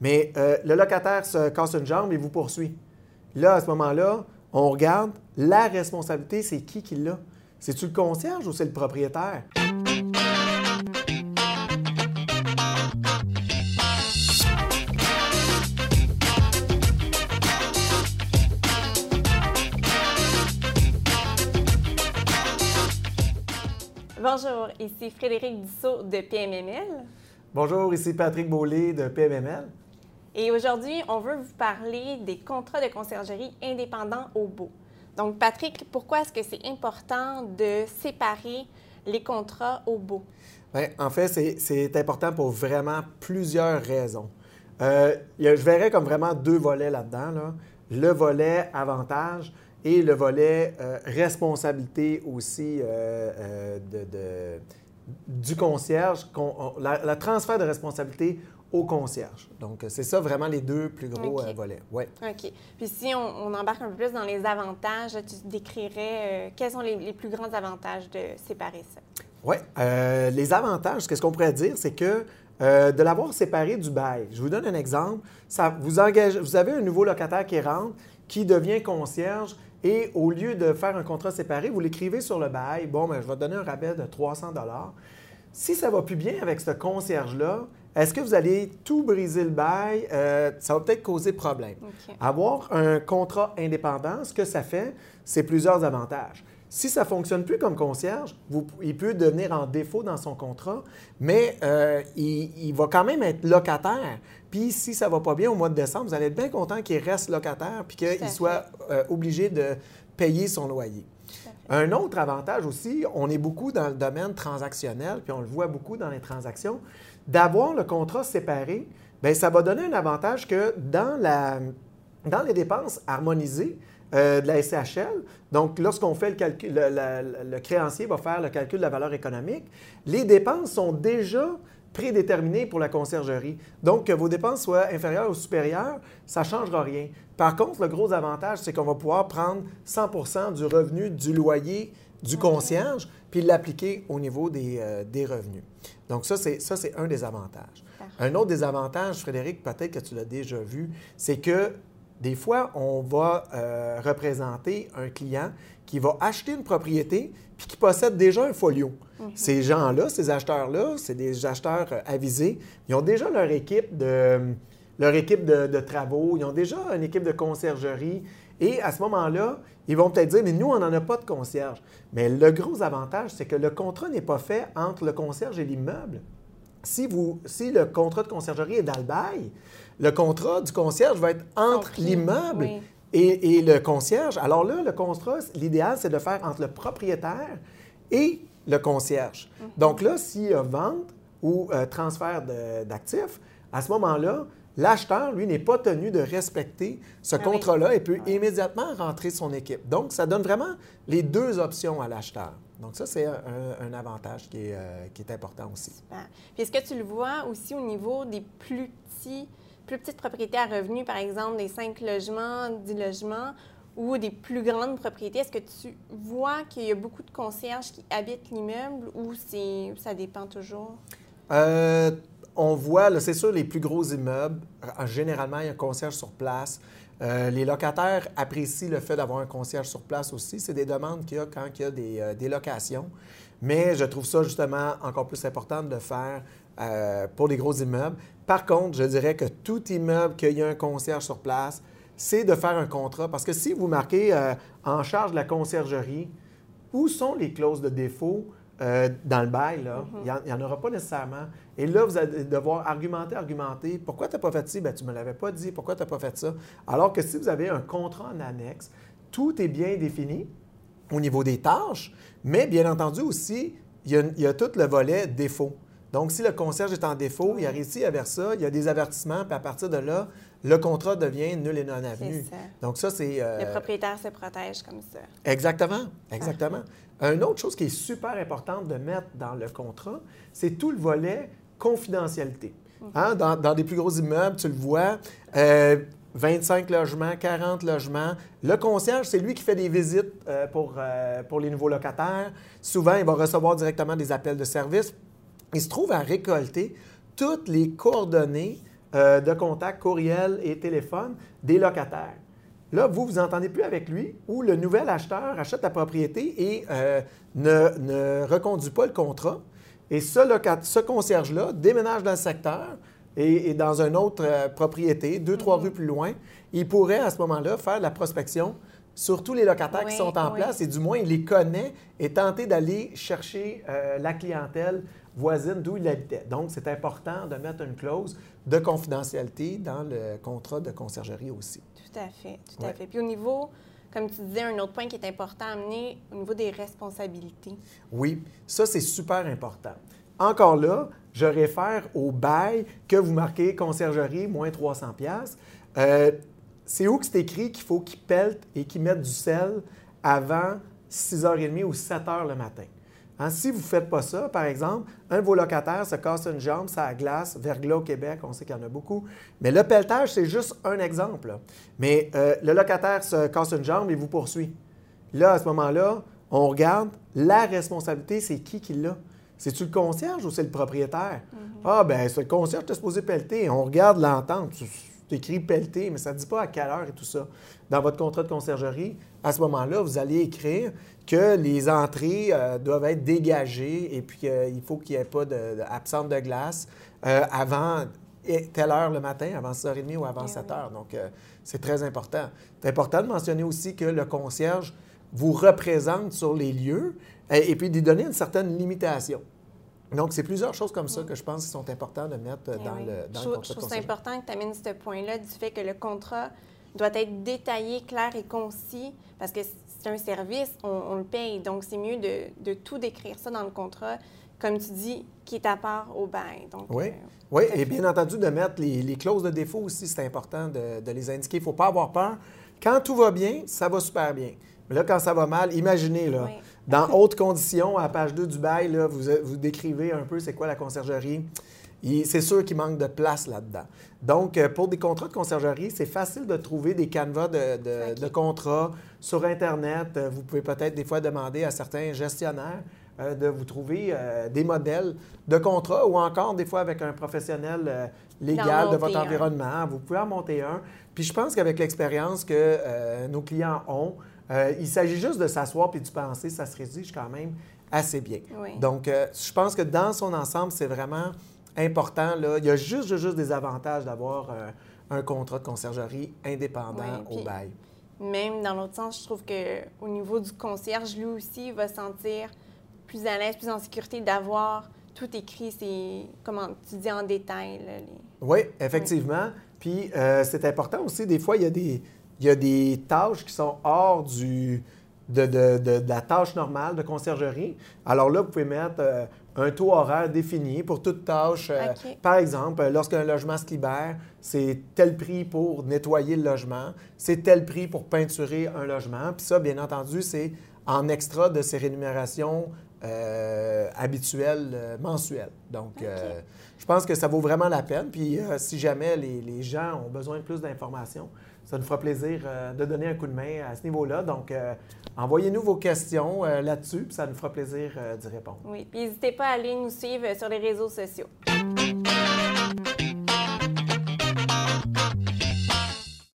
Mais euh, le locataire se casse une jambe et vous poursuit. Là, à ce moment-là, on regarde la responsabilité, c'est qui qui l'a? C'est-tu le concierge ou c'est le propriétaire? Bonjour, ici Frédéric Dussault de PMML. Bonjour, ici Patrick Beaulé de PMML. Et aujourd'hui, on veut vous parler des contrats de conciergerie indépendants au beau. Donc, Patrick, pourquoi est-ce que c'est important de séparer les contrats au beau? Bien, en fait, c'est important pour vraiment plusieurs raisons. Euh, je verrais comme vraiment deux volets là-dedans. Le volet avantage, et le volet euh, responsabilité aussi euh, euh, du concierge, le transfert de responsabilité au concierge. Donc, c'est ça vraiment les deux plus gros volets. Ouais. OK. Puis si on, embarque un peu plus dans les avantages, tu décrirais quels sont les, plus grands avantages de séparer ça? Oui. les avantages, qu'est-ce qu'on pourrait dire, c'est que de l'avoir séparé du bail. Je vous donne un exemple. Ça, vous, vous avez un nouveau locataire qui rentre, qui devient concierge, et au lieu de faire un contrat séparé, vous l'écrivez sur le bail. Bon, ben, je vais te donner un rabais de 300 Si ça va plus bien avec ce concierge-là, est-ce que vous allez tout briser le bail? Euh, ça va peut-être causer problème. Avoir un contrat indépendant, ce que ça fait, c'est plusieurs avantages. Si ça ne fonctionne plus comme concierge, il peut devenir en défaut dans son contrat, mais euh, il, va quand même être locataire. Puis si ça ne va pas bien au mois de décembre, vous allez être bien content qu'il reste locataire puis qu'il soit euh, obligé de payer son loyer. Un autre avantage aussi, on est beaucoup dans le domaine transactionnel, puis on le voit beaucoup dans les transactions, d'avoir le contrat séparé, bien, ça va donner un avantage que dans, les dépenses harmonisées, euh, de la SHL. Donc, lorsqu'on fait le calcul, le, créancier va faire le calcul de la valeur économique, les dépenses sont déjà prédéterminées pour la conciergerie. Donc, que vos dépenses soient inférieures ou supérieures, ça ne changera rien. Par contre, le gros avantage, c'est qu'on va pouvoir prendre 100 du revenu du loyer du concierge puis l'appliquer au niveau des, euh, des revenus. Donc, ça, c'est, ça, c'est un des avantages. Un autre des avantages, Frédéric, peut-être que tu l'as déjà vu, c'est que des fois, on va euh, représenter un client qui va acheter une propriété puis qui possède déjà un folio. Mhm. Ces gens-là, ces acheteurs-là, c'est des acheteurs euh, avisés. Ils ont déjà leur équipe de, leur équipe de, travaux, ils ont déjà une équipe de conciergerie. Et à ce moment-là, ils vont peut-être dire, mais nous, on n'en a pas de concierge. Mais le gros avantage, c'est que le contrat n'est pas fait entre le concierge et l'immeuble. Si, vous, si le contrat de conciergerie est dans le bail, le contrat du concierge va être entre l'immeuble et, le concierge. Alors là, le contrat, l'idéal, c'est de faire entre le propriétaire et le concierge. Mhm. Donc là, s'il y a vente ou euh, transfert d'actifs, à ce moment-là, l'acheteur, lui, n'est pas tenu de respecter ce ah contrat-là et peut immédiatement rentrer son équipe. Donc, ça donne vraiment les deux options à l'acheteur. Donc, ça, c'est un, avantage qui est, euh, qui est important aussi. Puis, est-ce que tu le vois aussi au niveau des plus petits plus petites propriétés à revenus, par exemple des cinq logements, dix logements, ou des plus grandes propriétés, est-ce que tu vois qu'il y a beaucoup de concierges qui habitent l'immeuble ou ça dépend toujours? Euh, on voit, c'est sûr, les plus gros immeubles, généralement, il y a un concierge sur place. Euh, les locataires apprécient le fait d'avoir un concierge sur place aussi. C'est des demandes qu'il y a quand il y a des, euh, locations. Mais je trouve ça justement encore plus important de le faire pour les gros immeubles. Par contre, je dirais que tout immeuble qu'il y a un concierge sur place, c'est de faire un contrat. Parce que si vous marquez euh, en charge de la conciergerie, où sont les clauses de défaut euh, dans le bail? Mhm. Il n'y en, aura pas nécessairement. Et là, vous allez devoir argumenter, argumenter. Pourquoi tu n'as pas fait ça? Ben, tu ne me l'avais pas dit. Pourquoi tu n'as pas fait ça? Alors que si vous avez un contrat en annexe, tout est bien défini au niveau des tâches, mais bien entendu aussi, il y a, il y a tout le volet défaut. Donc, si le concierge est en défaut, il a réussi à vers ça, il y a des avertissements, puis à partir de là, le contrat devient nul et non avenu. Donc, ça, c'est. Euh, le propriétaire se protège comme ça. Exactement, exactement. Une autre chose qui est super importante de mettre dans le contrat, c'est tout le volet confidentialité. Mhm. Hein, dans, des plus gros immeubles, tu le vois, 25 euh, logements, 40 logements. Le concierge, c'est lui qui fait des visites euh, pour, pour les nouveaux locataires. Souvent, il va recevoir directement des appels de service il se trouve à récolter toutes les coordonnées euh, de contact, courriel et téléphone des locataires. Là, vous, vous n'entendez plus avec lui ou le nouvel acheteur achète la propriété et euh, ne, reconduit pas le contrat. Et ce, ce concierge-là déménage dans le secteur et, dans une autre euh, propriété, deux, trois mm-hmm. rues plus loin. Il pourrait à ce moment-là faire la prospection sur tous les locataires qui sont en place et du moins il les connaît et tenter d'aller chercher euh, la clientèle voisine d'où il habitait. Donc, c'est important de mettre une clause de confidentialité dans le contrat de conciergerie aussi. Tout à fait, tout à fait. Puis au niveau, comme tu disais, un autre point qui est important à amener au niveau des responsabilités. Oui, ça, c'est super important. Encore là, je réfère au bail que vous marquez conciergerie moins 300 pièces. Euh, c'est où que c'est écrit qu'il faut qu'ils peltent et qu'ils mettent du sel avant 6h30 ou 7h le matin? Hein, si vous ne faites pas ça, par exemple, un de vos locataires se casse une jambe, ça glace, verglas au Québec, on sait qu'il y en a beaucoup. Mais le pelletage, c'est juste un exemple. Mais euh, le locataire se casse une jambe et vous poursuit. Là, à ce moment-là, on regarde la responsabilité, c'est qui qui l'a? C'est-tu le concierge ou c'est le propriétaire? Mm-hmm. Ah, ben c'est le concierge qui est supposé pelleter. On regarde l'entente écrit pelleté, mais ça ne dit pas à quelle heure et tout ça. Dans votre contrat de conciergerie, à ce moment-là, vous allez écrire que les entrées euh, doivent être dégagées et puis qu'il euh, faut qu'il n'y ait pas d'absence de, glace euh, avant telle heure le matin, avant 6h30 ou avant 7h. Donc, c'est très important. C'est important de mentionner aussi que le concierge vous représente sur les lieux et, et puis d'y donner une certaine limitation. Donc, c'est plusieurs choses comme ça que je pense qui sont importantes de mettre euh, eh dans, le, dans le contrat. Je trouve c'est important que tu amènes ce point-là du fait que le contrat doit être détaillé, clair et concis parce que c'est un service, on, le paye. Donc, c'est mieux de, tout décrire ça dans le contrat, comme tu dis, qui est à part au bail. Donc, oui, euh, oui et bien entendu, de mettre les, clauses de défaut aussi, c'est important de, les indiquer. Il ne faut pas avoir peur. Quand tout va bien, ça va super bien. Mais là, quand ça va mal, imaginez, là, dans hautes conditions, à page 2 du bail, vous, vous décrivez un peu c'est quoi la conciergerie. C'est sûr qu'il manque de place là-dedans. Donc, euh, pour des contrats de conciergerie, c'est facile de trouver des canevas de, contrats sur Internet. Euh, vous pouvez peut-être des fois demander à certains gestionnaires euh, de vous trouver des modèles de contrats ou encore des fois avec un professionnel légal de votre environnement. Vous pouvez en monter un. Puis je pense qu'avec l'expérience que nos clients ont, euh, il s'agit juste de s'asseoir puis de penser, ça se rédige quand même assez bien. Donc, euh, je pense que dans son ensemble, c'est vraiment important. Là. Il y a juste, juste des avantages d'avoir euh, un contrat de conciergerie indépendant au bail. Même dans l'autre sens, je trouve qu'au niveau du concierge, lui aussi, il va se sentir plus à l'aise, plus en sécurité d'avoir tout écrit, c'est, comment tu dis, en détail. Oui, effectivement. Puis, c'est important aussi, des fois, il y a des il y a des tâches qui sont hors du, de, la tâche normale de conciergerie. Alors là, vous pouvez mettre euh, un taux horaire défini pour toute tâche. Euh, par exemple, lorsqu'un logement se libère, c'est tel prix pour nettoyer le logement, c'est tel prix pour peinturer un logement. Puis ça, bien entendu, c'est en extra de ces rémunérations euh, habituelles mensuelles. Donc, je pense que ça vaut vraiment la peine. Puis si jamais les, les gens ont besoin de plus d'informations, ça nous fera plaisir euh, de donner un coup de main à ce niveau-là. Donc, euh, envoyez-nous vos questions euh, là-dessus, puis ça nous fera plaisir d'y répondre. Oui, puis n'hésitez pas à aller nous suivre sur les réseaux sociaux.